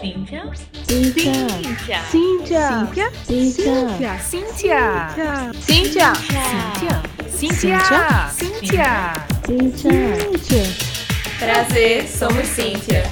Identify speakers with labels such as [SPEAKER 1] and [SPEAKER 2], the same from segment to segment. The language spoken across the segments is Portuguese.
[SPEAKER 1] Cíntia.
[SPEAKER 2] Cíntia.
[SPEAKER 1] Cíntia.
[SPEAKER 2] Cíntia.
[SPEAKER 1] Cíntia.
[SPEAKER 2] Cíntia.
[SPEAKER 1] Cíntia.
[SPEAKER 2] Cíntia.
[SPEAKER 1] Cíntia. Cíntia.
[SPEAKER 2] Cíntia.
[SPEAKER 3] Prazer, somos Cíntia.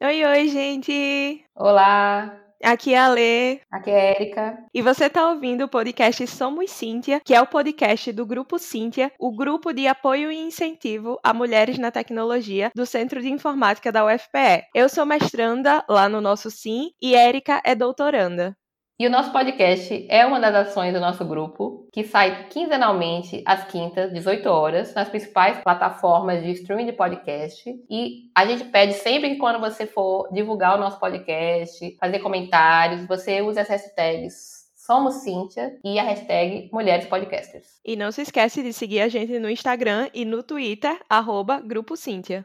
[SPEAKER 2] Oi, oi, gente.
[SPEAKER 3] Olá,
[SPEAKER 2] Aqui é a Lê.
[SPEAKER 3] aqui é a Erika.
[SPEAKER 2] E você está ouvindo o podcast Somos Cíntia, que é o podcast do Grupo Cíntia, o grupo de apoio e incentivo a mulheres na tecnologia do Centro de Informática da UFPE. Eu sou mestranda lá no nosso Sim e Érica é doutoranda.
[SPEAKER 3] E o nosso podcast é uma das ações do nosso grupo, que sai quinzenalmente às quintas, 18 horas, nas principais plataformas de streaming de podcast. E a gente pede sempre que quando você for divulgar o nosso podcast, fazer comentários, você use as hashtags Somos Cíntia e a hashtag Mulheres Podcasters.
[SPEAKER 2] E não se esquece de seguir a gente no Instagram e no Twitter, arroba Grupo Cíntia.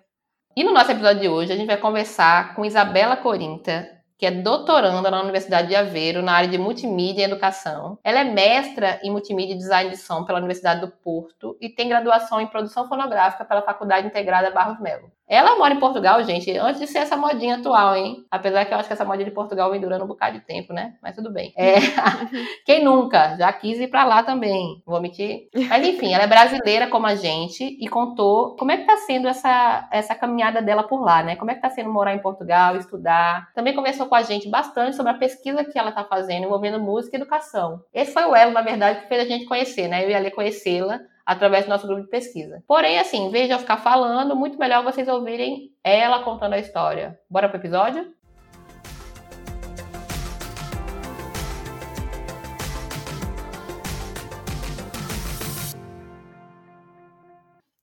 [SPEAKER 3] E no nosso episódio de hoje, a gente vai conversar com Isabela Corinta, que é doutoranda na Universidade de Aveiro, na área de multimídia e educação. Ela é mestra em multimídia e design de som pela Universidade do Porto e tem graduação em produção fonográfica pela Faculdade Integrada Barros Melo. Ela mora em Portugal, gente, antes de ser essa modinha atual, hein? Apesar que eu acho que essa modinha de Portugal vem durando um bocado de tempo, né? Mas tudo bem. É... Quem nunca? Já quis ir pra lá também. Vou mentir. Mas enfim, ela é brasileira como a gente e contou como é que tá sendo essa, essa caminhada dela por lá, né? Como é que tá sendo morar em Portugal, estudar. Também conversou com a gente bastante sobre a pesquisa que ela tá fazendo envolvendo música e educação. Esse foi o elo, na verdade, que fez a gente conhecer, né? Eu e a Lê conhecê-la através do nosso grupo de pesquisa. Porém, assim, em vez de eu ficar falando, muito melhor vocês ouvirem ela contando a história. Bora pro episódio?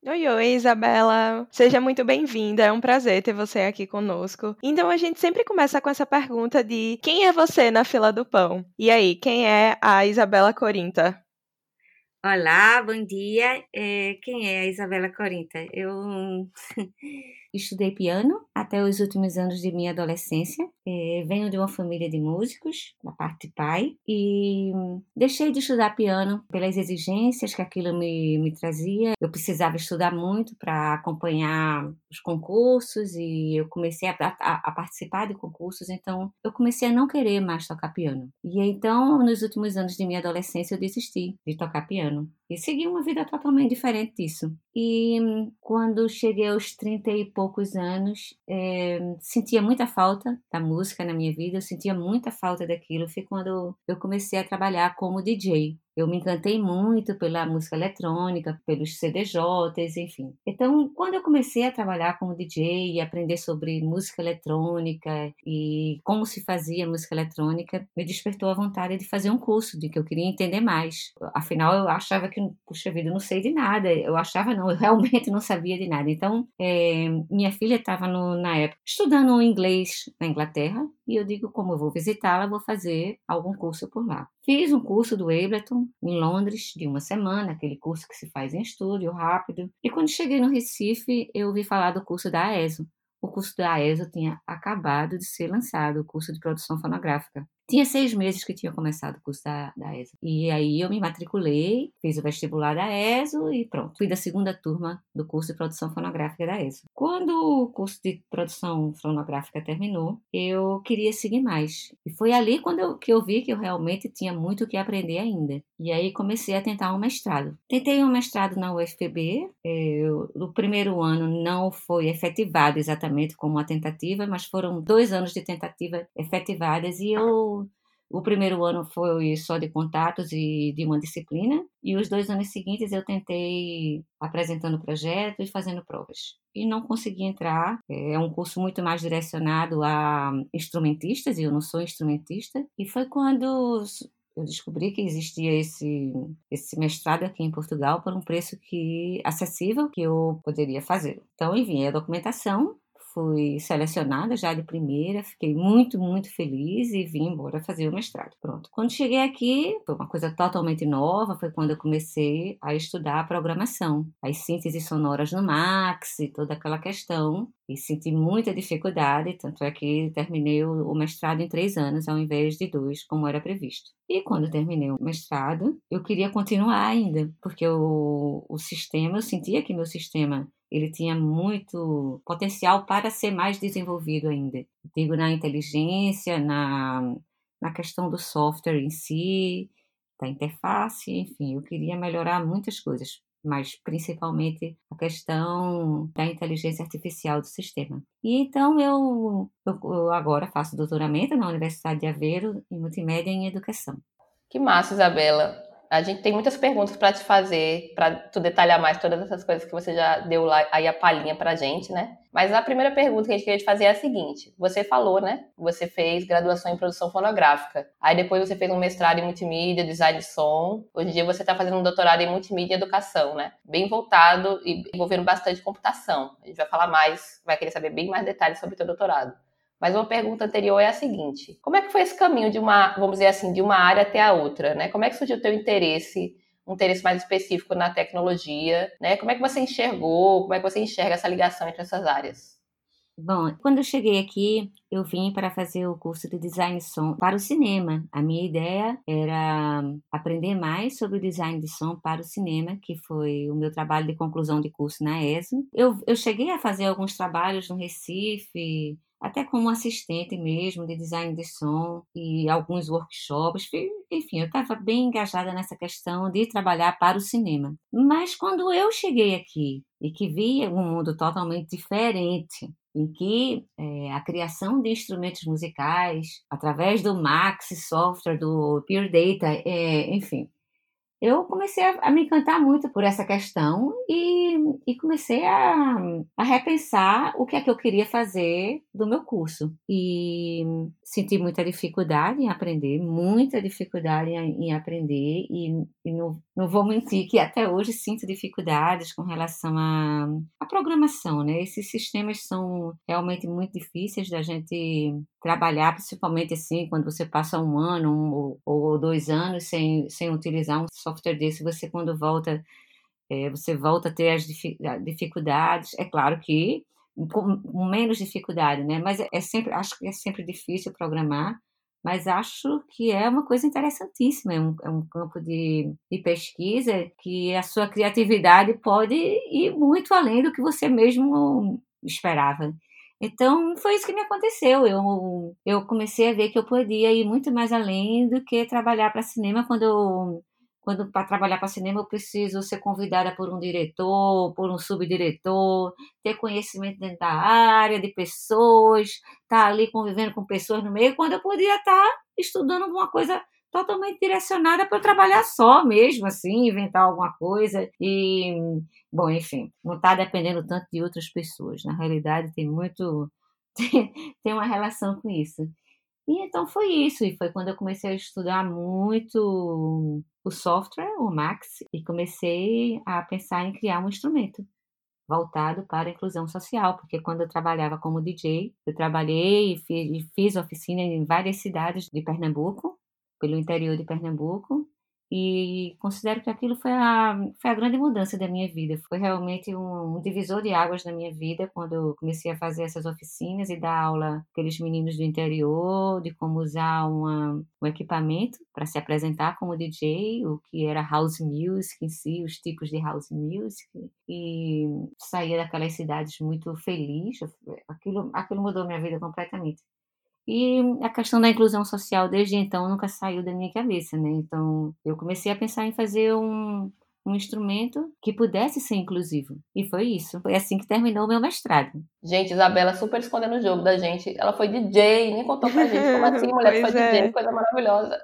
[SPEAKER 2] Oi, oi, Isabela. Seja muito bem-vinda. É um prazer ter você aqui conosco. Então, a gente sempre começa com essa pergunta de quem é você na fila do pão? E aí, quem é a Isabela Corinta?
[SPEAKER 4] Olá, bom dia. É, quem é a Isabela Corinta? Eu estudei piano até os últimos anos de minha adolescência. É, venho de uma família de músicos, da parte de pai, e deixei de estudar piano pelas exigências que aquilo me, me trazia. Eu precisava estudar muito para acompanhar os concursos e eu comecei a, a, a participar de concursos, então eu comecei a não querer mais tocar piano. E então, nos últimos anos de minha adolescência, eu desisti de tocar piano e segui uma vida totalmente diferente disso. E quando cheguei aos 30 e poucos anos, é, sentia muita falta da música na minha vida, eu sentia muita falta daquilo. Foi quando eu comecei a trabalhar como DJ. Eu me encantei muito pela música eletrônica, pelos CDJs, enfim. Então, quando eu comecei a trabalhar como DJ e aprender sobre música eletrônica e como se fazia música eletrônica, me despertou a vontade de fazer um curso, de que eu queria entender mais. Afinal, eu achava que, puxa vida, eu não sei de nada. Eu achava, não, eu realmente não sabia de nada. Então, é, minha filha estava na época estudando inglês na Inglaterra e eu digo, como eu vou visitá-la, vou fazer algum curso por lá. Fiz um curso do Ableton em Londres de uma semana, aquele curso que se faz em estúdio, rápido. E quando cheguei no Recife, eu ouvi falar do curso da AESO. O curso da AESO tinha acabado de ser lançado, o curso de produção fonográfica. Tinha seis meses que tinha começado o curso da, da ESO. E aí eu me matriculei, fiz o vestibular da ESO e pronto. Fui da segunda turma do curso de produção fonográfica da ESO. Quando o curso de produção fonográfica terminou, eu queria seguir mais. E foi ali quando eu, que eu vi que eu realmente tinha muito o que aprender ainda. E aí comecei a tentar um mestrado. Tentei um mestrado na UFPB. Eu, no primeiro ano não foi efetivado exatamente como uma tentativa, mas foram dois anos de tentativa efetivadas e eu o primeiro ano foi só de contatos e de uma disciplina, e os dois anos seguintes eu tentei apresentando projetos e fazendo provas. E não consegui entrar. É um curso muito mais direcionado a instrumentistas, e eu não sou instrumentista. E foi quando eu descobri que existia esse, esse mestrado aqui em Portugal por um preço que acessível que eu poderia fazer. Então, enviei a documentação fui selecionada já de primeira, fiquei muito, muito feliz e vim embora fazer o mestrado. Pronto. Quando cheguei aqui, foi uma coisa totalmente nova, foi quando eu comecei a estudar programação, as sínteses sonoras no Max e toda aquela questão. E senti muita dificuldade, tanto é que terminei o mestrado em três anos, ao invés de dois, como era previsto. E quando terminei o mestrado, eu queria continuar ainda, porque o, o sistema, eu sentia que meu sistema ele tinha muito potencial para ser mais desenvolvido ainda. Digo na inteligência, na, na questão do software em si, da interface, enfim, eu queria melhorar muitas coisas, mas principalmente a questão da inteligência artificial do sistema. E então eu, eu, agora faço doutoramento na Universidade de Aveiro em multimédia e em educação.
[SPEAKER 3] Que massa, Isabela. A gente tem muitas perguntas para te fazer, para tu detalhar mais todas essas coisas que você já deu lá aí a palhinha para gente, né? Mas a primeira pergunta que a gente queria te fazer é a seguinte: você falou, né? Você fez graduação em produção fonográfica. Aí depois você fez um mestrado em multimídia, design de som. Hoje em dia você está fazendo um doutorado em multimídia e educação, né? Bem voltado e envolvendo bastante computação. A gente vai falar mais, vai querer saber bem mais detalhes sobre o teu doutorado. Mas uma pergunta anterior é a seguinte: como é que foi esse caminho de uma, vamos dizer assim, de uma área até a outra, né? Como é que surgiu o teu interesse, um interesse mais específico na tecnologia, né? Como é que você enxergou, como é que você enxerga essa ligação entre essas áreas?
[SPEAKER 4] Bom, quando eu cheguei aqui, eu vim para fazer o curso de design de som para o cinema. A minha ideia era aprender mais sobre o design de som para o cinema, que foi o meu trabalho de conclusão de curso na ESO. Eu, eu cheguei a fazer alguns trabalhos no Recife, até como assistente mesmo de design de som e alguns workshops. Enfim, eu estava bem engajada nessa questão de trabalhar para o cinema. Mas quando eu cheguei aqui e que vi um mundo totalmente diferente, em que é, a criação de instrumentos musicais através do Max software, do Pure Data, é, enfim, eu comecei a, a, me encantar muito por essa questão e, e comecei a, a, repensar o que é que eu queria fazer do meu curso. E senti muita dificuldade em aprender, muita dificuldade em, em aprender, e, e não, não, vou mentir que até hoje sinto dificuldades com relação à, à programação, né? Esses sistemas são realmente muito difíceis da gente trabalhar, principalmente assim, quando você passa um ano um, ou, ou, dois anos sem, sem utilizar um software desse, você quando volta, é, você volta a ter as dificuldades. É claro que com menos dificuldade, né? Mas é, é sempre, acho que é sempre difícil programar, mas acho que é uma coisa interessantíssima, é um, é um campo de, de, pesquisa que a sua criatividade pode ir muito além do que você mesmo esperava. Então, foi isso que me aconteceu. Eu, eu comecei a ver que eu podia ir muito mais além do que trabalhar para cinema quando eu quando para trabalhar para cinema eu preciso ser convidada por um diretor, por um subdiretor, ter conhecimento dentro da área, de pessoas, estar tá ali convivendo com pessoas no meio, quando eu podia estar tá estudando alguma coisa totalmente direcionada para trabalhar só mesmo, assim, inventar alguma coisa e, bom, enfim, não está dependendo tanto de outras pessoas. Na realidade, tem muito, tem, tem uma relação com isso. E então foi isso, e foi quando eu comecei a estudar muito o software, o Max, e comecei a pensar em criar um instrumento voltado para a inclusão social, porque quando eu trabalhava como DJ, eu trabalhei e fiz, fiz oficina em várias cidades de Pernambuco, pelo interior de Pernambuco e considero que aquilo foi a, foi a grande mudança da minha vida. Foi realmente um, um divisor de águas na minha vida quando eu comecei a fazer essas oficinas e dar aula aqueles meninos do interior de como usar uma, um equipamento para se apresentar como DJ, o que era house music em si, os tipos de house music. E saía daquelas cidades muito feliz. Aquilo, aquilo mudou minha vida completamente. E a questão da inclusão social desde então nunca saiu da minha cabeça, né? Então eu comecei a pensar em fazer um, um instrumento que pudesse ser inclusivo. E foi isso. Foi assim que terminou o meu mestrado.
[SPEAKER 3] Gente, Isabela super escondendo o jogo da gente. Ela foi DJ, nem contou pra gente como assim, mulher foi é. DJ, coisa maravilhosa.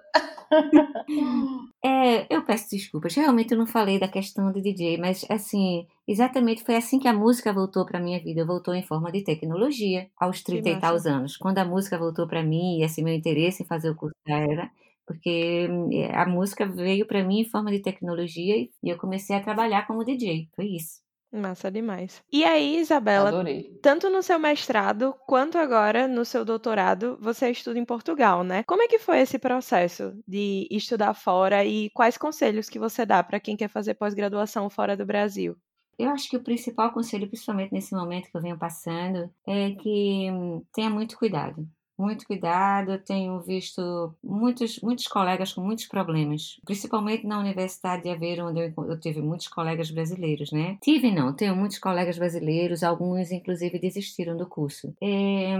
[SPEAKER 4] É, eu peço desculpas. Realmente eu não falei da questão de DJ, mas assim, exatamente foi assim que a música voltou para minha vida. Voltou em forma de tecnologia aos 30 e tal anos. Quando a música voltou para mim e esse meu interesse em fazer o curso era porque hum, a música veio para mim em forma de tecnologia e eu comecei a trabalhar como DJ. Foi isso.
[SPEAKER 2] Massa demais. E aí, Isabela,
[SPEAKER 3] Adorei.
[SPEAKER 2] tanto no seu mestrado quanto agora no seu doutorado, você estuda em Portugal, né? Como é que foi esse processo de estudar fora e quais conselhos que você dá para quem quer fazer pós-graduação fora do Brasil?
[SPEAKER 4] Eu acho que o principal conselho, principalmente nesse momento que eu venho passando, é que tenha muito cuidado muito cuidado. Eu tenho visto muitos, muitos colegas com muitos problemas, principalmente na Universidade de Aveiro, onde eu, eu tive muitos colegas brasileiros, né? Tive não, tenho muitos colegas brasileiros, alguns inclusive desistiram do curso. É,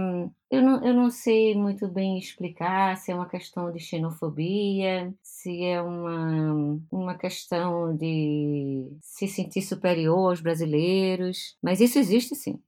[SPEAKER 4] eu, não, eu não sei muito bem explicar se é uma questão de xenofobia, se é uma, uma questão de se sentir superior aos brasileiros, mas isso existe sim.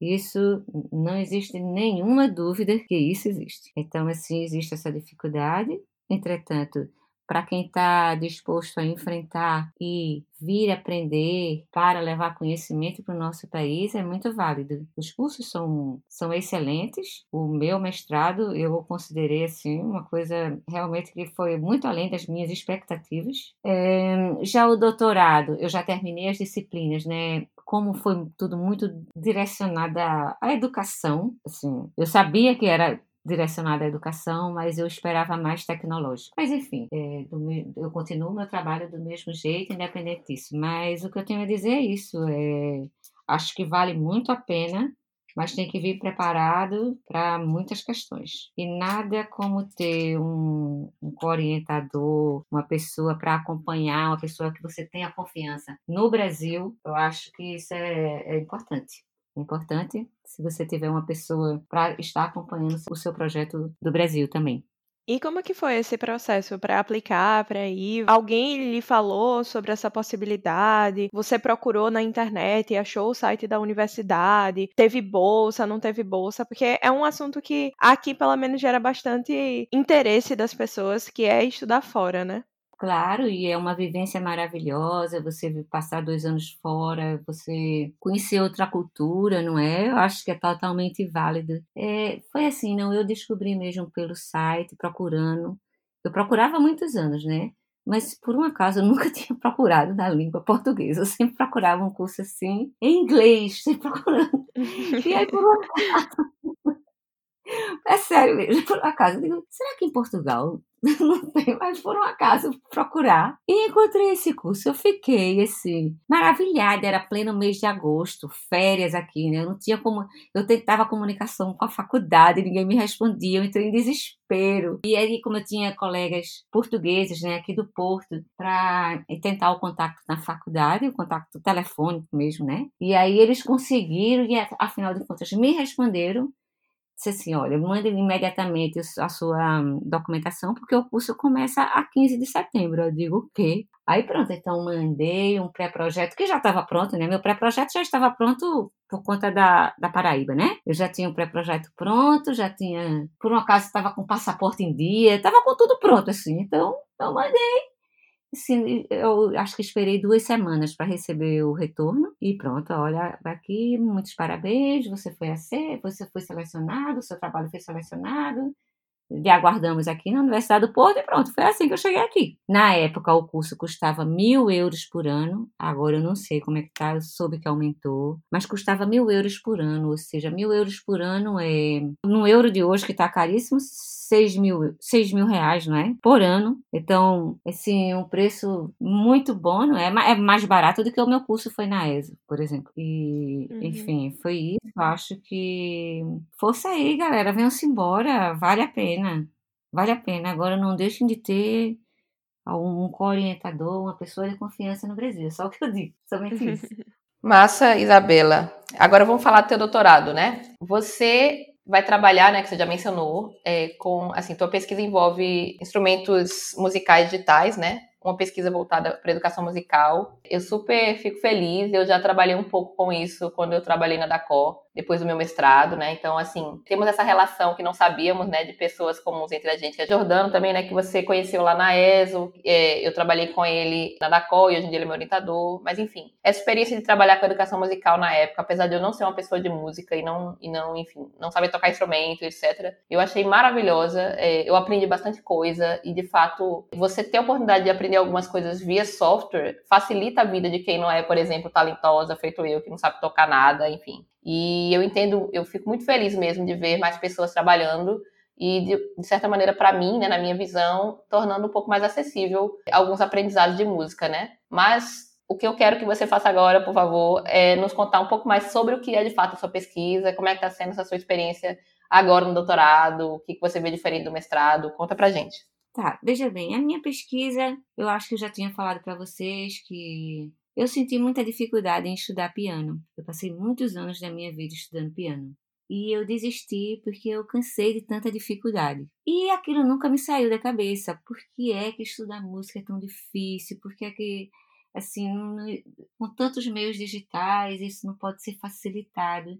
[SPEAKER 4] Isso não existe nenhuma dúvida que isso existe. Então, assim, existe essa dificuldade. Entretanto, para quem está disposto a enfrentar e vir aprender para levar conhecimento para o nosso país é muito válido. Os cursos são, são excelentes. O meu mestrado eu considerei assim uma coisa realmente que foi muito além das minhas expectativas. É, já o doutorado, eu já terminei as disciplinas, né? Como foi tudo muito direcionado à, educação, assim, eu sabia que era direcionada à educação, mas eu esperava mais tecnológico. Mas enfim, é, do, eu continuo meu trabalho do mesmo jeito, independente disso. Mas o que eu tenho a dizer é isso. É, acho que vale muito a pena, mas tem que vir preparado para muitas questões. E nada como ter um, um orientador, uma pessoa para acompanhar, uma pessoa que você tenha confiança. No Brasil, eu acho que isso é, é importante. É importante se você tiver uma pessoa para estar acompanhando o seu projeto do Brasil também.
[SPEAKER 2] E como que foi esse processo para aplicar, para ir? Alguém lhe falou sobre essa possibilidade? Você procurou na internet e achou o site da universidade? Teve bolsa, não teve bolsa? Porque é um assunto que aqui, pelo menos, gera bastante interesse das pessoas, que é estudar fora, né?
[SPEAKER 4] Claro, e é uma vivência maravilhosa, você passar dois anos fora, você conhecer outra cultura, não é? Eu acho que é totalmente válido. É, foi assim, não, eu descobri mesmo pelo site, procurando. Eu procurava há muitos anos, né? Mas por um acaso eu nunca tinha procurado na língua portuguesa. Eu sempre procurava um curso assim, em inglês, sempre procurando. E aí por um acaso. É sério mesmo, por um acaso. Eu digo, será que em Portugal não tem, mas por um acaso procurar e encontrei esse curso. Eu fiquei assim, maravilhada. Era pleno mês de agosto, férias aqui, né? Eu não tinha como. Eu tentava comunicação com a faculdade, ninguém me respondia, eu entrei em desespero. E aí, como eu tinha colegas portugueses, né, aqui do Porto, para tentar o contato na faculdade, o contato telefônico mesmo, né? E aí eles conseguiram, e afinal de contas me responderam disse assim, olha, mande imediatamente a sua documentação, porque o curso começa a 15 de setembro. Eu digo, o quê? Aí pronto, então mandei um pré-projeto, que já estava pronto, né? Meu pré-projeto já estava pronto por conta da, da Paraíba, né? Eu já tinha o um pré-projeto pronto, já tinha, por um acaso estava com passaporte em dia, estava com tudo pronto, assim. Então, eu mandei Sim, eu acho que esperei duas semanas para receber o retorno e pronto, olha, aqui, muitos parabéns, você foi a ser, você foi selecionado, seu trabalho foi selecionado, lhe aguardamos aqui na Universidade do Porto e pronto, foi assim que eu cheguei aqui. Na época, o curso custava mil euros por ano, agora eu não sei como é que tá, eu soube que aumentou, mas custava mil euros por ano, ou seja, mil euros por ano é, no euro de hoje que está caríssimo, 6 mil, 6 mil reais, não é? Por ano. Então, assim, um preço muito bom, não é? É mais barato do que o meu curso foi na ESA, por exemplo. E, uhum. enfim, foi isso. Eu acho que. Força aí, galera. Venham-se embora. Vale a pena. Vale a pena. Agora, não deixem de ter um co-orientador, uma pessoa de confiança no Brasil. Só o que eu digo. Somente isso.
[SPEAKER 3] Massa, Isabela. Agora vamos falar do teu doutorado, né? Você vai trabalhar, né, que você já mencionou, é, com, assim, tua pesquisa envolve instrumentos musicais digitais, né? Uma pesquisa voltada para educação musical. Eu super fico feliz, eu já trabalhei um pouco com isso quando eu trabalhei na DACO. Depois do meu mestrado, né? Então, assim, temos essa relação que não sabíamos, né, de pessoas comuns entre a gente. É Jordano também, né, que você conheceu lá na ESO, é, eu trabalhei com ele na DACOL e hoje em dia ele é meu orientador, mas enfim, essa experiência de trabalhar com educação musical na época, apesar de eu não ser uma pessoa de música e não, e não enfim, não saber tocar instrumento, etc., eu achei maravilhosa, é, eu aprendi bastante coisa e, de fato, você ter a oportunidade de aprender algumas coisas via software facilita a vida de quem não é, por exemplo, talentosa, feito eu, que não sabe tocar nada, enfim. E eu entendo, eu fico muito feliz mesmo de ver mais pessoas trabalhando e, de, de certa maneira, para mim, né, na minha visão, tornando um pouco mais acessível alguns aprendizados de música, né? Mas o que eu quero que você faça agora, por favor, é nos contar um pouco mais sobre o que é de fato a sua pesquisa, como é que está sendo essa sua experiência agora no doutorado, o que, que você vê diferente do mestrado. Conta pra gente.
[SPEAKER 4] Tá, veja bem, a minha pesquisa, eu acho que eu já tinha falado para vocês que eu senti muita dificuldade em estudar piano. Eu passei muitos anos da minha vida estudando piano. E eu desisti porque eu cansei de tanta dificuldade. E aquilo nunca me saiu da cabeça. Por que é que estudar música é tão difícil? Por que é que, assim, com tantos meios digitais, isso não pode ser facilitado?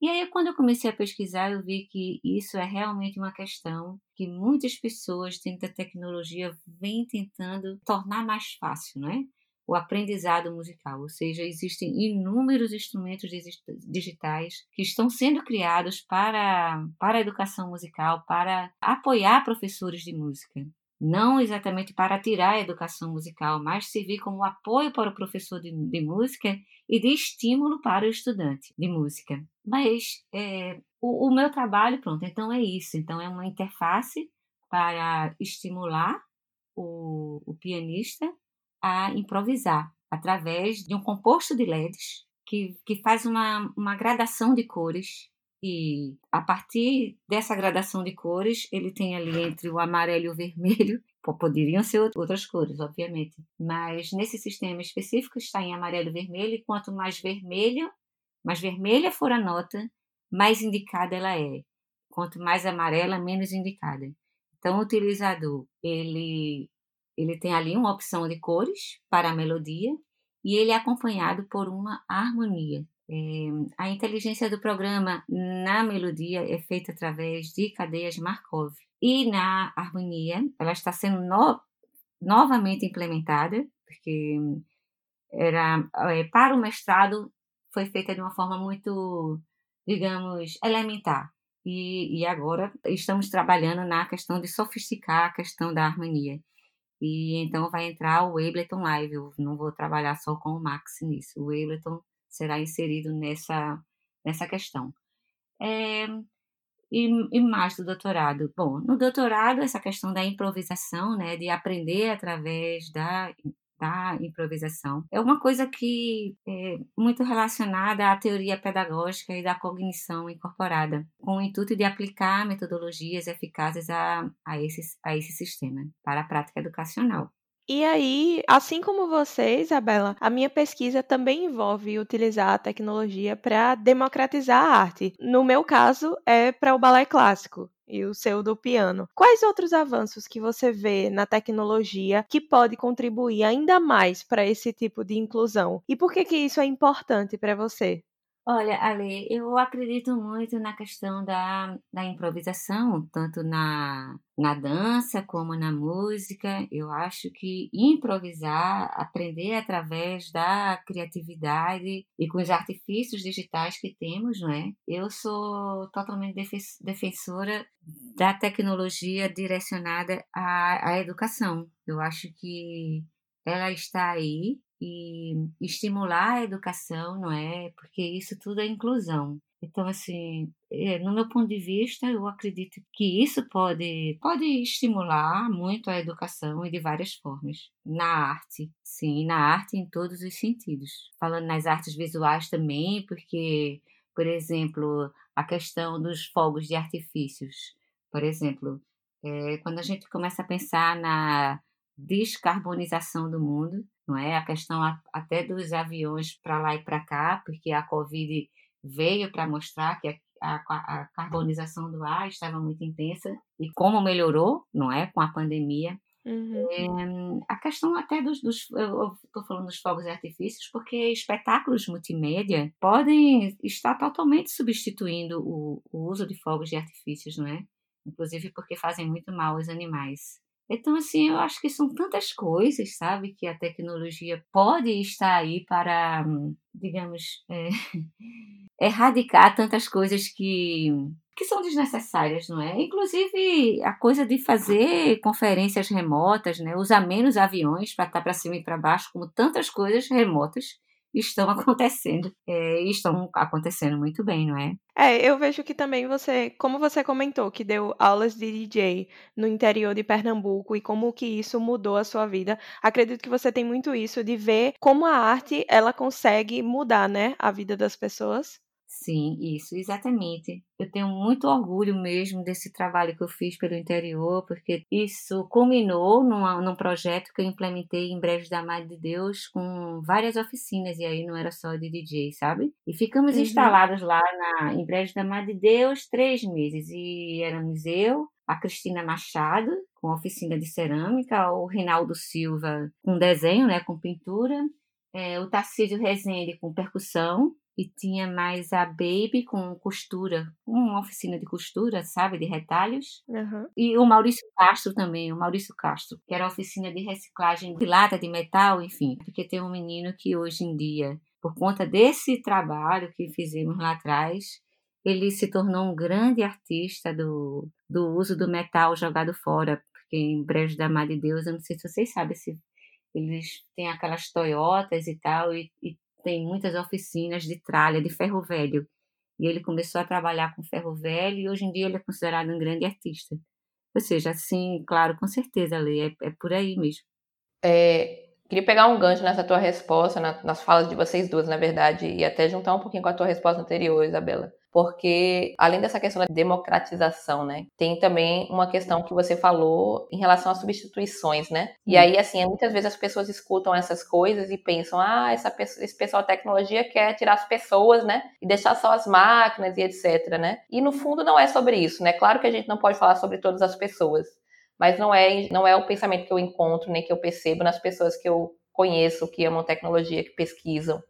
[SPEAKER 4] E aí, quando eu comecei a pesquisar, eu vi que isso é realmente uma questão que muitas pessoas dentro da tecnologia vêm tentando tornar mais fácil, não é? O aprendizado musical, ou seja, existem inúmeros instrumentos digitais que estão sendo criados para, para a educação musical, para apoiar professores de música não exatamente para tirar a educação musical, mas servir como apoio para o professor de, de música e de estímulo para o estudante de música. Mas é, o, o, meu trabalho, pronto, então é isso. Então é uma interface para estimular o, o pianista a improvisar através de um composto de LEDs que, que faz uma, uma gradação de cores e a partir dessa gradação de cores, ele tem ali entre o amarelo e o vermelho, poderiam ser outras cores, obviamente, mas nesse sistema específico está em amarelo e vermelho, e quanto mais vermelho, mais vermelha for a nota, mais indicada ela é. Quanto mais amarela, menos indicada. Então, o utilizador, ele, ele tem ali uma opção de cores para a melodia e ele é acompanhado por uma harmonia. É, a inteligência do programa na melodia é feita através de cadeias Markov. E na harmonia, ela está sendo no, novamente implementada, porque era é, para o mestrado foi feita de uma forma muito, digamos, elementar. E, e agora estamos trabalhando na questão de sofisticar a questão da harmonia. E então vai entrar o Ableton Live. Eu não vou trabalhar só com o Max nisso. O Ableton será inserido nessa, nessa questão. É, e, e, mais do doutorado? Bom, no doutorado, essa questão da improvisação, né, de aprender através da, da improvisação, é uma coisa que é muito relacionada à teoria pedagógica e da cognição incorporada, com o intuito de aplicar metodologias eficazes a, a, esse, a esse sistema para a prática educacional.
[SPEAKER 2] E aí, assim como você, Isabela, a minha pesquisa também envolve utilizar a tecnologia para democratizar a arte. No meu caso, é para o balé clássico e o seu do piano. Quais outros avanços que você vê na tecnologia que pode contribuir ainda mais para esse tipo de inclusão? E por que que isso é importante para você?
[SPEAKER 4] Olha, Ale, eu acredito muito na questão da, da improvisação, tanto na, na dança como na música. Eu acho que improvisar, aprender através da criatividade e com os artifícios digitais que temos, não é? Eu sou totalmente defensora da tecnologia direcionada à, à educação. Eu acho que ela está aí e estimular a educação, não é? Porque isso tudo é inclusão. Então, assim, é, no meu ponto de vista, eu acredito que isso pode, pode estimular muito a educação e de várias formas. Na arte, sim, na arte em todos os sentidos. Falando nas artes visuais também, porque, por exemplo, a questão dos fogos de artifícios. Por exemplo, é, quando a gente começa a pensar na descarbonização do mundo, não é? A questão até dos aviões para lá e para cá, porque a Covid veio para mostrar que a, a, a, carbonização do ar estava muito intensa e como melhorou, não é, com a pandemia. Uhum. É, a questão até dos, dos eu estou falando dos fogos e artifícios porque espetáculos multimédia podem estar totalmente substituindo o, o uso de fogos de artifícios, não é? Inclusive porque fazem muito mal aos animais. Então, assim, eu acho que são tantas coisas, sabe, que a tecnologia pode estar aí para, digamos, é, erradicar tantas coisas que, que são desnecessárias, não é? Inclusive a coisa de fazer conferências remotas, né? Usar menos aviões para estar para cima e para baixo, como tantas coisas remotas estão acontecendo é, estão acontecendo muito bem, não é?
[SPEAKER 2] É, eu vejo que também você, como você comentou, que deu aulas de DJ no interior de Pernambuco e como que isso mudou a sua vida, acredito que você tem muito isso de ver como a arte ela consegue mudar, né, a vida das pessoas.
[SPEAKER 4] Sim, isso, exatamente. Eu tenho muito orgulho mesmo desse trabalho que eu fiz pelo interior, porque isso culminou numa, num projeto que eu implementei em Brejo da Madre de Deus com várias oficinas, e aí não era só de DJ, sabe? E ficamos uhum. instalados lá na, em Brejo da Madre de Deus três meses, e éramos eu, a Cristina Machado, com oficina de cerâmica, o Rinaldo Silva com desenho, né, com pintura, é, o Tarcísio Rezende com percussão, e tinha mais a Baby com costura, uma oficina de costura, sabe, de retalhos.
[SPEAKER 2] Uhum.
[SPEAKER 4] E o Maurício Castro também, o Maurício Castro, que era a oficina de reciclagem de lata, de metal, enfim. Porque tem um menino que hoje em dia, por conta desse trabalho que fizemos lá atrás, ele se tornou um grande artista do, do uso do metal jogado fora. Porque em Brejo da Madre de Deus, eu não sei se vocês sabem se eles têm aquelas Toyotas e tal, e, e tem muitas oficinas de tralha, de ferro velho. E ele começou a trabalhar com ferro velho e hoje em dia ele é considerado um grande artista. Ou seja, assim, claro, com certeza, Lê, é, é por aí mesmo.
[SPEAKER 3] É, queria pegar um gancho nessa tua resposta, na, nas falas de vocês duas, na verdade, e até juntar um pouquinho com a tua resposta anterior, Isabela porque além dessa questão da democratização, né, tem também uma questão que você falou em relação às substituições, né? E aí, assim, muitas vezes as pessoas escutam essas coisas e pensam, ah, essa, esse pessoal de tecnologia quer tirar as pessoas, né, e deixar só as máquinas e etc, né? E no fundo não é sobre isso, né? Claro que a gente não pode falar sobre todas as pessoas, mas não é, não é o pensamento que eu encontro nem que eu percebo nas pessoas que eu conheço, que amam tecnologia, que pesquisam.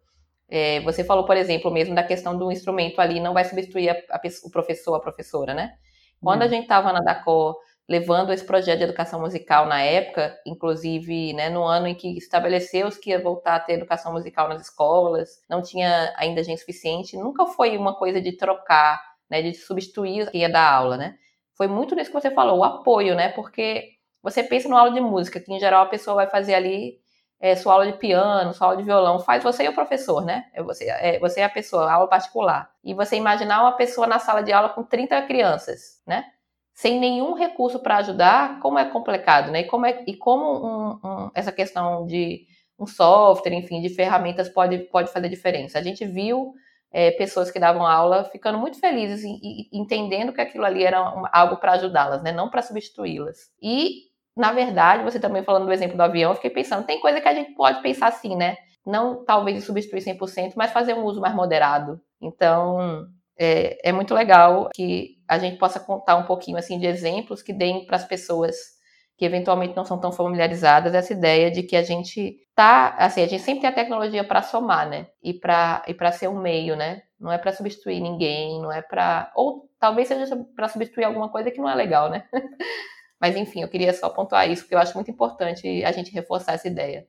[SPEAKER 3] É, você falou, por exemplo, mesmo da questão do instrumento ali, não vai substituir a, a, o professor, a professora, né? Quando a uhum. gente estava na DACO levando esse projeto de educação musical na época, inclusive né, no ano em que estabeleceu-se que ia voltar a ter educação musical nas escolas, não tinha ainda gente suficiente, nunca foi uma coisa de trocar, né, de substituir quem ia dar aula, né? Foi muito nisso que você falou, o apoio, né? Porque você pensa numa aula de música, que em geral a pessoa vai fazer ali é, sua aula de piano, sua aula de violão, faz você e o professor, né? É você, é, você é a pessoa, a aula particular. E você imaginar uma pessoa na sala de aula com 30 crianças, né? Sem nenhum recurso para ajudar, como é complicado, né? E como, é, e como um, um, essa questão de um software, enfim, de ferramentas pode, pode fazer diferença. A gente viu é, pessoas que davam aula ficando muito felizes e, e entendendo que aquilo ali era um, algo para ajudá-las, né? Não para substituí-las. E na verdade, você também falando do exemplo do avião, eu fiquei pensando, tem coisa que a gente pode pensar assim, né? Não talvez substituir 100%, mas fazer um uso mais moderado. Então, é, é muito legal que a gente possa contar um pouquinho assim de exemplos que deem para as pessoas que eventualmente não são tão familiarizadas essa ideia de que a gente tá, assim, a gente sempre tem a tecnologia para somar, né? E para e para ser um meio, né? Não é para substituir ninguém, não é para ou talvez seja para substituir alguma coisa que não é legal, né? Mas enfim, eu queria só pontuar isso, porque eu acho muito importante a gente reforçar essa ideia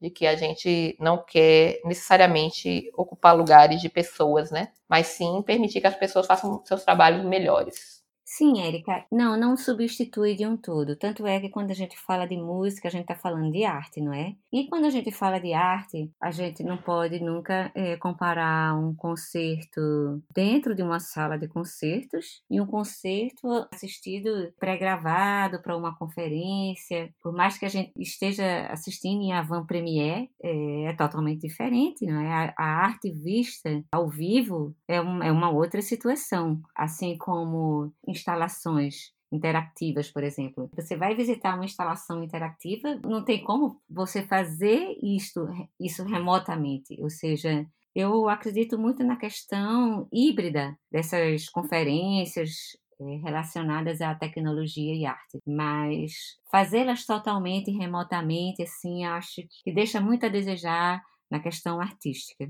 [SPEAKER 3] de que a gente não quer necessariamente ocupar lugares de pessoas, né? Mas sim permitir que as pessoas façam seus trabalhos melhores.
[SPEAKER 4] Sim, Érica. Não, não substitui de um todo. Tanto é que quando a gente fala de música, a gente está falando de arte, não é? E quando a gente fala de arte, a gente não pode nunca é, comparar um concerto dentro de uma sala de concertos e um concerto assistido pré-gravado para uma conferência. Por mais que a gente esteja assistindo em avant premiere, é, é totalmente diferente, não é? A, a, arte vista ao vivo é, um, é uma outra situação. Assim como instalações interativas, por exemplo. Você vai visitar uma instalação interativa, não tem como você fazer isto, isso remotamente, ou seja, eu acredito muito na questão híbrida dessas conferências é, relacionadas à tecnologia e arte, mas fazê-las totalmente remotamente, assim, acho que deixa muito a desejar na questão artística.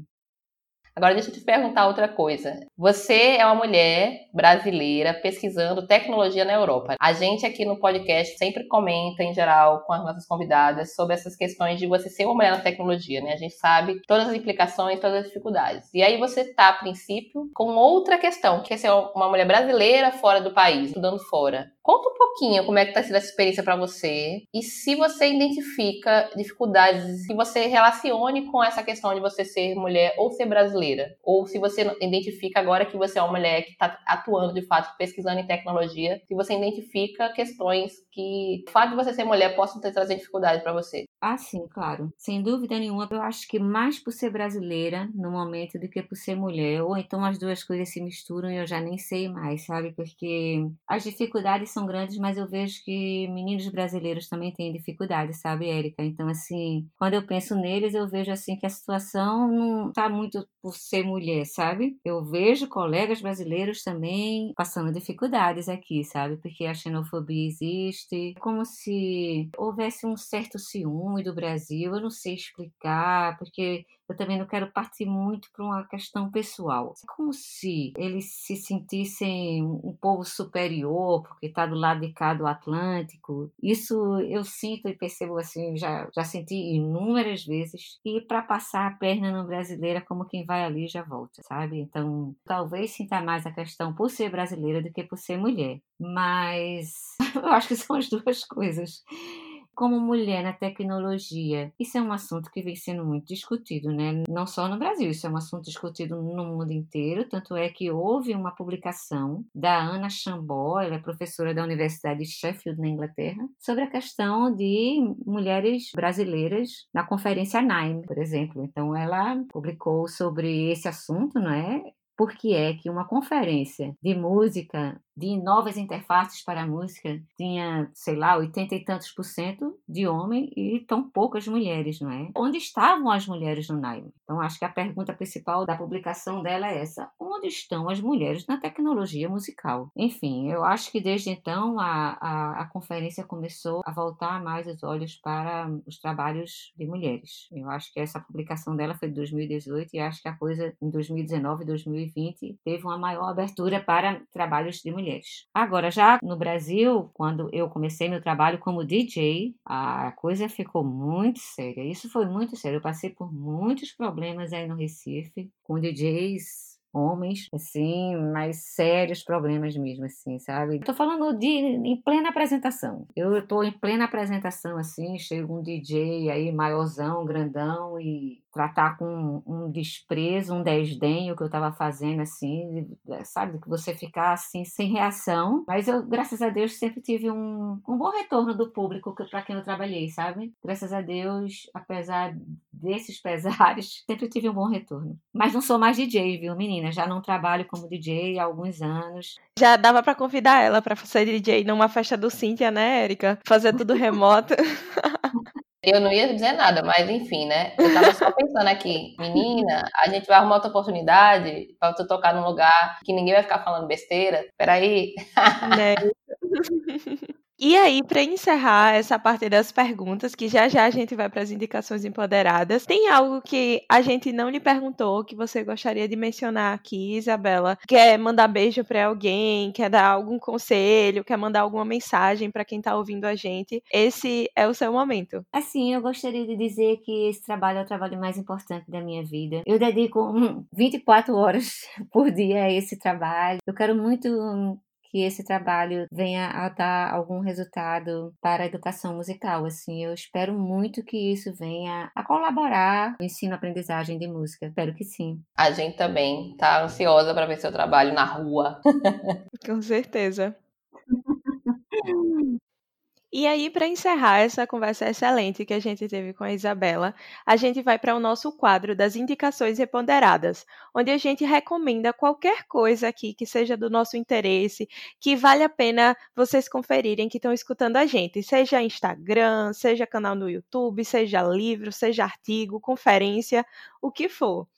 [SPEAKER 3] Agora deixa eu te perguntar outra coisa. Você é uma mulher brasileira pesquisando tecnologia na Europa. A gente aqui no podcast sempre comenta, em geral, com as nossas convidadas, sobre essas questões de você ser uma mulher na tecnologia, né? A gente sabe todas as implicações, todas as dificuldades. E aí você tá, a princípio, com outra questão, que é ser uma mulher brasileira fora do país, estudando fora. Conta um pouquinho como é que está sendo essa experiência para você e se você identifica dificuldades que você relacione com essa questão de você ser mulher ou ser brasileira, ou se você identifica agora que você é uma mulher que está atuando de fato, pesquisando em tecnologia, se você identifica questões que o fato de você ser mulher possam trazer dificuldades para você.
[SPEAKER 4] Ah, sim, claro. Sem dúvida nenhuma, eu acho que mais por ser brasileira no momento do que por ser mulher, ou então as duas coisas se misturam e eu já nem sei mais, sabe? Porque as dificuldades são grandes, mas eu vejo que meninos brasileiros também têm dificuldades, sabe, Érica? Então, assim, quando eu penso neles, eu vejo assim que a situação não tá muito por ser mulher, sabe? Eu vejo colegas brasileiros também passando dificuldades aqui, sabe? Porque a xenofobia existe, como se houvesse um certo ciúme do Brasil, eu não sei explicar, porque eu também não quero partir muito para uma questão pessoal. É como se eles se sentissem um povo superior, porque está do lado de cá do Atlântico. Isso eu sinto e percebo assim, já, já senti inúmeras vezes. E para passar a perna no brasileira, como quem vai ali já volta, sabe? Então, talvez sinta mais a questão por ser brasileira do que por ser mulher. Mas eu acho que são as duas coisas como mulher na tecnologia. Isso é um assunto que vem sendo muito discutido, né? Não só no Brasil, isso é um assunto discutido no mundo inteiro. Tanto é que houve uma publicação da Ana Chambó, ela é professora da Universidade de Sheffield, na Inglaterra, sobre a questão de mulheres brasileiras na conferência NIME, por exemplo. Então, ela publicou sobre esse assunto, não é? Por que é que uma conferência de música de novas interfaces para a música tinha, sei lá, 80 e tantos por cento de homem e tão poucas mulheres, não é? Onde estavam as mulheres no Naime? Então, acho que a pergunta principal da publicação dela é essa: onde estão as mulheres na tecnologia musical? Enfim, eu acho que desde então a, a, a conferência começou a voltar mais os olhos para os trabalhos de mulheres. Eu acho que essa publicação dela foi de 2018 e acho que a coisa em 2019 2020 teve uma maior abertura para trabalhos de mulheres mulheres. Agora, já no Brasil, quando eu comecei meu trabalho como DJ, a coisa ficou muito séria. Isso foi muito sério. Eu passei por muitos problemas aí no Recife, com DJs homens, assim, mais sérios problemas mesmo, assim, sabe? Tô falando de em plena apresentação. Eu tô em plena apresentação, assim, chega um DJ aí maiorzão, grandão e tratar com um desprezo, um desdém o que eu estava fazendo, assim, sabe? Que você ficar assim, sem reação. Mas eu, graças a Deus, sempre tive um, um bom retorno do público para quem eu trabalhei, sabe? Graças a Deus, apesar desses pesares, sempre tive um bom retorno. Mas não sou mais DJ, viu, menina? Já não trabalho como DJ há alguns anos.
[SPEAKER 2] Já dava para convidar ela para ser DJ numa festa do Cíntia, né, Érica? Fazer tudo remoto.
[SPEAKER 3] Eu não ia dizer nada, mas enfim, né? Eu tava só pensando aqui, menina, a gente vai arrumar outra oportunidade pra tu tocar num lugar que ninguém vai ficar falando besteira. Peraí. Né?
[SPEAKER 2] E aí, para encerrar essa parte das perguntas, que já já a gente vai para as indicações empoderadas, tem algo que a gente não lhe perguntou que você gostaria de mencionar aqui, Isabela? Quer mandar beijo para alguém? Quer dar algum conselho? Quer mandar alguma mensagem para quem está ouvindo a gente? Esse é o seu momento.
[SPEAKER 4] Assim, eu gostaria de dizer que esse trabalho é o trabalho mais importante da minha vida. Eu dedico 24 horas por dia a esse trabalho. Eu quero muito que esse trabalho venha a dar algum resultado para a educação musical. Assim, eu espero muito que isso venha a colaborar no ensino-aprendizagem de música. Espero que sim.
[SPEAKER 3] A gente também tá ansiosa para ver seu trabalho na rua.
[SPEAKER 2] Com certeza. E aí, para encerrar essa conversa excelente que a gente teve com a Isabela, a gente vai para o nosso quadro das indicações reponderadas, onde a gente recomenda qualquer coisa aqui que seja do nosso interesse, que vale a pena vocês conferirem que estão escutando a gente, seja Instagram, seja canal no YouTube, seja livro, seja artigo, conferência, o que for.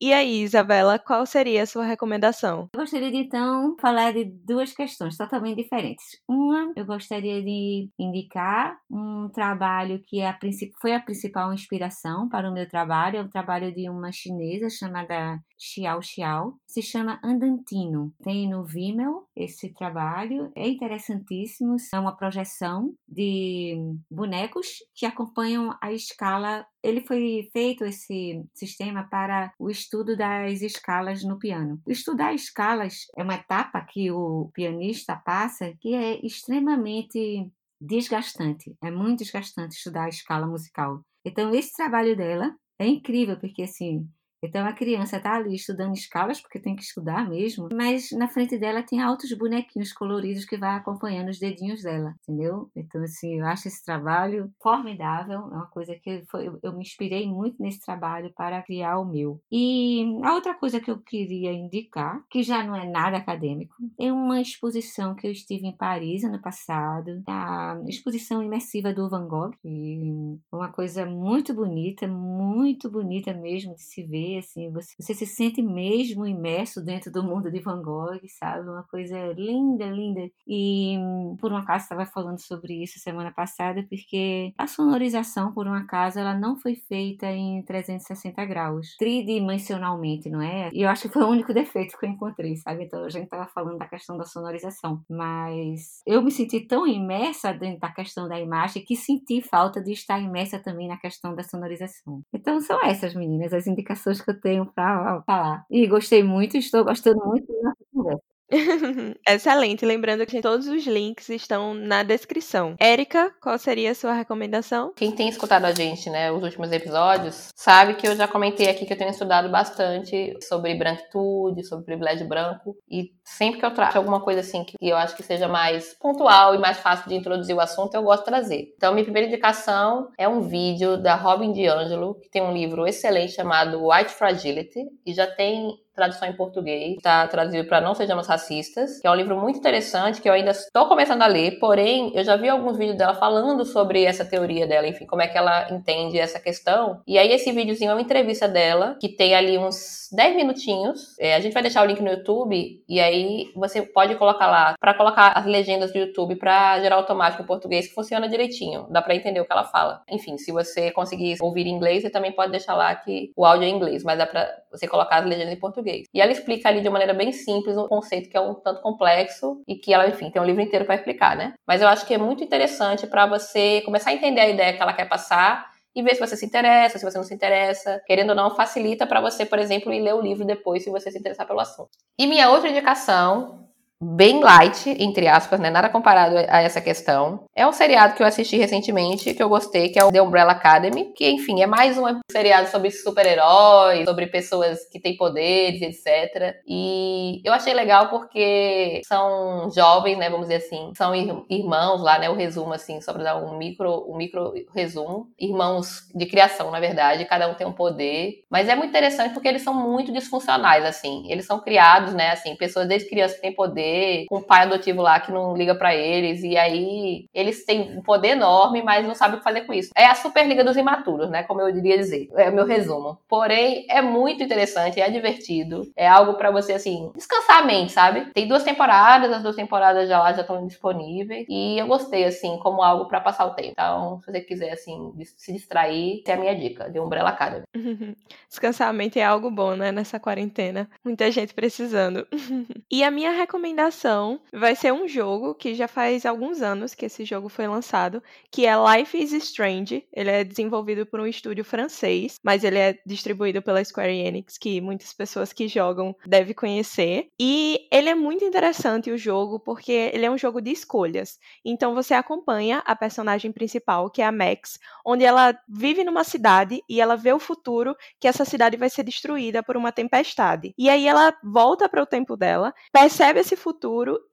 [SPEAKER 2] E aí, Isabela, qual seria a sua recomendação?
[SPEAKER 4] Eu gostaria de então falar de duas questões totalmente diferentes. Uma, eu gostaria de indicar um trabalho que é a foi a principal inspiração para o meu trabalho, é o trabalho de uma chinesa chamada Xiao Xiao, se chama Andantino. Tem no Vimeo esse trabalho, é interessantíssimo, é uma projeção de bonecos que acompanham a escala ele foi feito esse sistema para o estudo das escalas no piano. Estudar escalas é uma etapa que o pianista passa que é extremamente desgastante. É muito desgastante estudar a escala musical. Então esse trabalho dela é incrível porque assim então a criança está ali estudando escalas, porque tem que estudar mesmo, mas na frente dela tem altos bonequinhos coloridos que vai acompanhando os dedinhos dela, entendeu? Então, assim, eu acho esse trabalho formidável, é uma coisa que foi, eu me inspirei muito nesse trabalho para criar o meu. E a outra coisa que eu queria indicar, que já não é nada acadêmico, é uma exposição que eu estive em Paris ano passado, a exposição imersiva do Van Gogh, e uma coisa muito bonita, muito bonita mesmo de se ver assim, você, você se sente mesmo imerso dentro do mundo de Van Gogh, sabe? Uma coisa linda, linda. E por um acaso estava falando sobre isso semana passada, porque a sonorização, por um acaso, ela não foi feita em 360 graus, tridimensionalmente, não é? E eu acho que foi o único defeito que eu encontrei, sabe? Então a gente estava falando da questão da sonorização, mas eu me senti tão imersa dentro da questão da imagem que senti falta de estar imersa também na questão da sonorização. Então são essas, meninas, as indicações que eu tenho para falar. E gostei muito, estou gostando muito da conversa.
[SPEAKER 2] Excelente. Lembrando que todos os links estão na descrição. Érica, qual seria a sua recomendação?
[SPEAKER 3] Quem tem escutado a gente, né, os últimos episódios, sabe que eu já comentei aqui que eu tenho estudado bastante sobre branquitude, sobre privilégio branco. E sempre que eu trago alguma coisa assim que eu acho que seja mais pontual e mais fácil de introduzir o assunto, eu gosto de trazer. Então, minha primeira indicação é um vídeo da Robin DiAngelo, que tem um livro excelente chamado White Fragility, e já tem tradução em português, está traduzido para Não Sejamos Racistas, que é um livro muito interessante que eu ainda estou começando a ler, porém eu já vi alguns vídeos dela falando sobre essa teoria dela, enfim, como é que ela entende essa questão. E aí esse videozinho é uma entrevista dela, que tem ali uns 10 minutinhos. É, a gente vai deixar o link no YouTube e aí você pode colocar lá para colocar as legendas do YouTube para gerar automático em português que funciona direitinho, dá para entender o que ela fala. Enfim, se você conseguir ouvir em inglês, você também pode deixar lá que o áudio é em inglês, mas dá para você colocar as legendas em português português. E ela explica ali de maneira bem simples um conceito que é um tanto complexo e que ela, enfim, tem um livro inteiro para explicar, né? Mas eu acho que é muito interessante para você começar a entender a ideia que ela quer passar e ver se você se interessa, se você não se interessa. Querendo ou não, facilita para você, por exemplo, ir ler o livro depois se você se interessar pelo assunto. E minha outra indicação bem light, entre aspas, né? Nada comparado a essa questão. É um seriado que eu assisti recentemente, que eu gostei, que é o The Umbrella Academy, que, enfim, é mais um seriado sobre super-heróis, sobre pessoas que têm poderes, etc. E eu achei legal porque são jovens, né? Vamos dizer assim, são irmãos lá, né? O resumo, assim, só pra dar um micro, um micro resumo. Irmãos de criação, na verdade, cada um tem um poder. Mas é muito interessante porque eles são muito disfuncionais, assim. Eles são criados, né? Assim, pessoas desde criança têm poder com um pai adotivo lá que não liga para eles, e aí eles têm um poder enorme, mas não sabem o que fazer com isso. É a Superliga dos Imaturos, né? Como eu diria dizer. É o meu resumo. Porém, é muito interessante, é divertido. É algo para você, assim, descansar a mente, sabe? Tem duas temporadas, as duas temporadas já lá já estão disponíveis. E eu gostei, assim, como algo para passar o tempo. Então, se você quiser, assim, se distrair, é a minha dica, de Umbrella Academy.
[SPEAKER 2] Descansar a mente é algo bom, né? Nessa quarentena. Muita gente precisando. e a minha recomendação recomendação vai ser um jogo que já faz alguns anos que esse jogo foi lançado, que é Life is Strange. Ele é desenvolvido por um estúdio francês, mas ele é distribuído pela Square Enix, que muitas pessoas que jogam devem conhecer. E ele é muito interessante o jogo porque ele é um jogo de escolhas. Então você acompanha a personagem principal, que é a Max, onde ela vive numa cidade e ela vê o futuro que essa cidade vai ser destruída por uma tempestade. E aí ela volta para o tempo dela, percebe esse futuro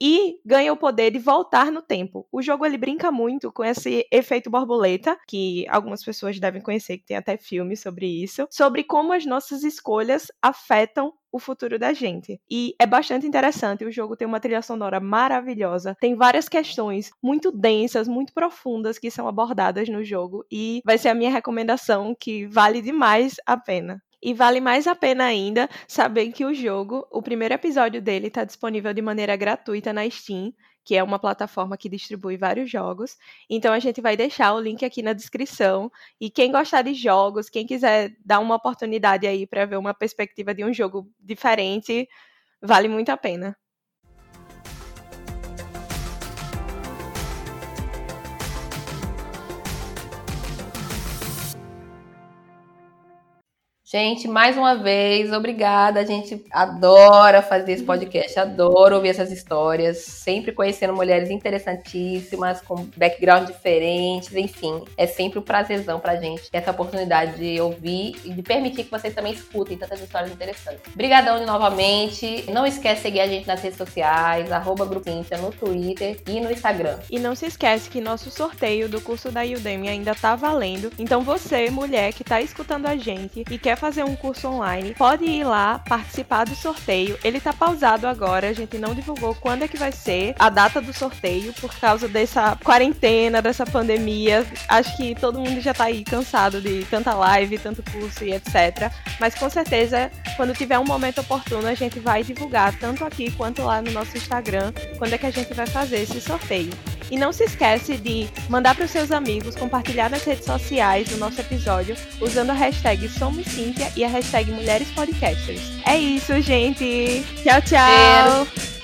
[SPEAKER 2] e ganha o poder de voltar no tempo. O jogo ele brinca muito com esse efeito borboleta, que algumas pessoas devem conhecer, que tem até filme sobre isso, sobre como as nossas escolhas afetam o futuro da gente. E é bastante interessante. O jogo tem uma trilha sonora maravilhosa, tem várias questões muito densas, muito profundas que são abordadas no jogo e vai ser a minha recomendação que vale demais a pena. E vale mais a pena ainda saber que o jogo, o primeiro episódio dele está disponível de maneira gratuita na Steam, que é uma plataforma que distribui vários jogos. Então a gente vai deixar o link aqui na descrição. E quem gostar de jogos, quem quiser dar uma oportunidade aí para ver uma perspectiva de um jogo diferente, vale muito a pena.
[SPEAKER 3] Gente, mais uma vez, obrigada. A gente adora fazer esse podcast, adora ouvir essas histórias, sempre conhecendo mulheres interessantíssimas, com background diferentes, enfim. É sempre um prazerzão pra gente ter essa oportunidade de ouvir e de permitir que vocês também escutem tantas histórias interessantes. Obrigadão de novamente. Não esquece de seguir a gente nas redes sociais, arroba no Twitter e no Instagram.
[SPEAKER 2] E não se esquece que nosso sorteio do curso da Udemy ainda tá valendo. Então você, mulher que tá escutando a gente e quer fazer um curso online, pode ir lá participar do sorteio. Ele tá pausado agora, a gente não divulgou quando é que vai ser a data do sorteio por causa dessa quarentena, dessa pandemia. Acho que todo mundo já tá aí cansado de tanta live, tanto curso e etc. Mas com certeza, quando tiver um momento oportuno, a gente vai divulgar tanto aqui quanto lá no nosso Instagram quando é que a gente vai fazer esse sorteio. E não se esquece de mandar para os seus amigos, compartilhar nas redes sociais o nosso episódio usando a hashtag Somos Cíntia e a hashtag Mulheres Podcasters. É isso, gente. Tchau, tchau.